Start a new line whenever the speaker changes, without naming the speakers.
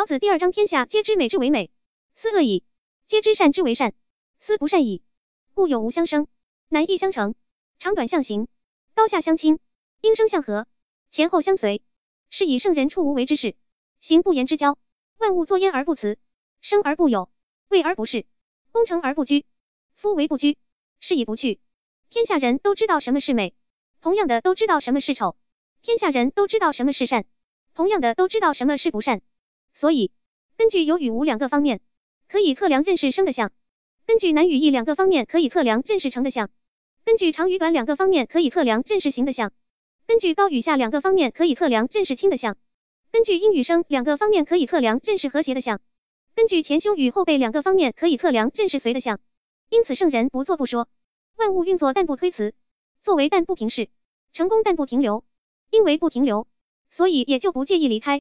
老子第二章：天下皆知美之为美，斯恶已；皆知善之为善，斯不善已。故有无相生，难易相成，长短相形，高下相倾，音声相和，前后相随，是以圣人处无为之事，行不言之交。万物作焉而不辞，生而不有，为而不恃，功成而不居。夫为不居，是以不去。天下人都知道什么是美，同样的都知道什么是丑；天下人都知道什么是善，同样的都知道什么是不善。所以，根据有与无两个方面，可以测量认识生的相；根据难与易两个方面，可以测量认识成的相；根据长与短两个方面，可以测量认识形的相；根据高与下两个方面，可以测量认识轻的相；根据阴与生两个方面，可以测量认识和谐的相；根据前胸与后背两个方面，可以测量认识随的相。因此，圣人不做不说，万物运作但不推辞，作为但不平视，成功但不停留，因为不停留，所以也就不介意离开。